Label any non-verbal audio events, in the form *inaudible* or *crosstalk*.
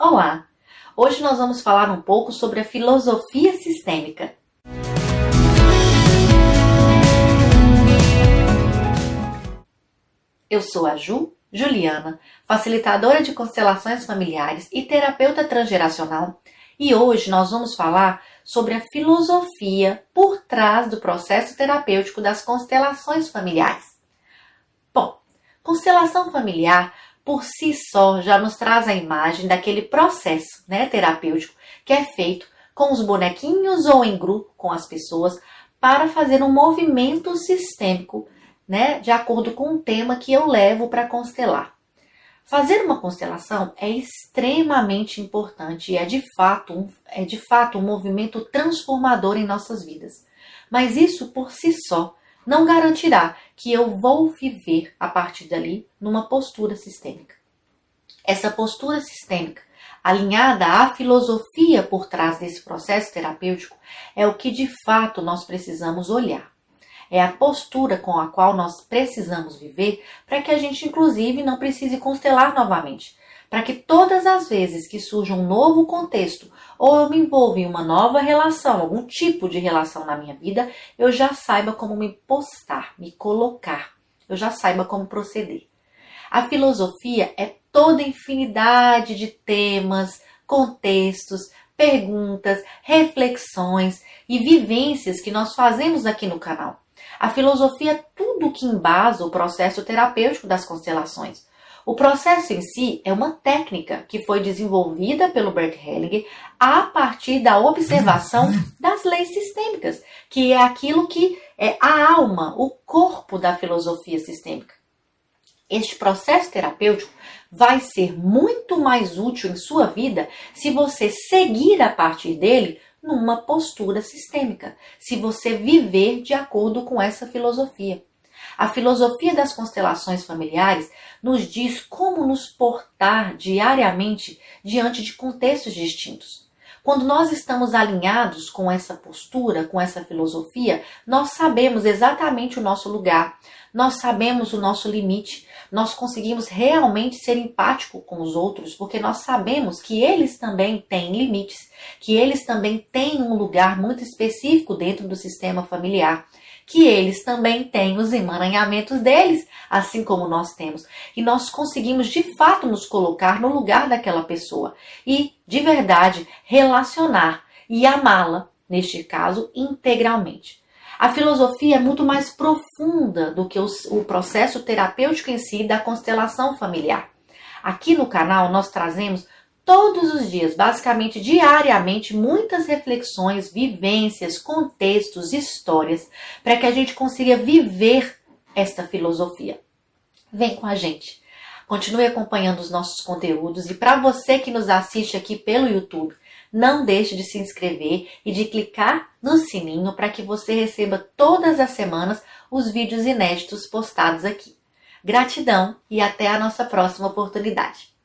Olá! Hoje nós vamos falar um pouco sobre a filosofia sistêmica. Eu sou a Ju, Juliana, facilitadora de constelações familiares e terapeuta transgeracional, e hoje nós vamos falar sobre a filosofia por trás do processo terapêutico das constelações familiares. Bom, constelação familiar por si só já nos traz a imagem daquele processo né, terapêutico que é feito com os bonequinhos ou em grupo com as pessoas para fazer um movimento sistêmico, né, de acordo com o tema que eu levo para constelar. Fazer uma constelação é extremamente importante e é de fato um, é de fato um movimento transformador em nossas vidas. Mas isso por si só não garantirá que eu vou viver a partir dali numa postura sistêmica. Essa postura sistêmica, alinhada à filosofia por trás desse processo terapêutico, é o que de fato nós precisamos olhar. É a postura com a qual nós precisamos viver para que a gente, inclusive, não precise constelar novamente, para que todas as vezes que surja um novo contexto ou eu me envolvo em uma nova relação, algum tipo de relação na minha vida, eu já saiba como me postar, me colocar, eu já saiba como proceder. A filosofia é toda infinidade de temas, contextos, perguntas, reflexões e vivências que nós fazemos aqui no canal. A filosofia é tudo que embasa o processo terapêutico das constelações. O processo em si é uma técnica que foi desenvolvida pelo Bert Hellinger a partir da observação *laughs* das leis sistêmicas, que é aquilo que é a alma, o corpo da filosofia sistêmica. Este processo terapêutico vai ser muito mais útil em sua vida se você seguir a partir dele numa postura sistêmica, se você viver de acordo com essa filosofia. A filosofia das constelações familiares nos diz como nos portar diariamente diante de contextos distintos. Quando nós estamos alinhados com essa postura, com essa filosofia, nós sabemos exatamente o nosso lugar, nós sabemos o nosso limite, nós conseguimos realmente ser empático com os outros, porque nós sabemos que eles também têm limites, que eles também têm um lugar muito específico dentro do sistema familiar que eles também têm os emaranhamentos deles, assim como nós temos. E nós conseguimos de fato nos colocar no lugar daquela pessoa e, de verdade, relacionar e amá-la, neste caso, integralmente. A filosofia é muito mais profunda do que o, processo terapêutico em si da constelação familiar. Aqui no canal nós trazemos todos os dias, basicamente diariamente, muitas reflexões, vivências, contextos, histórias, para que a gente consiga viver esta filosofia. Vem com a gente. Continue acompanhando os nossos conteúdos e para você que nos assiste aqui pelo YouTube, não deixe de se inscrever e de clicar no sininho para que você receba todas as semanas os vídeos inéditos postados aqui. Gratidão e até a nossa próxima oportunidade.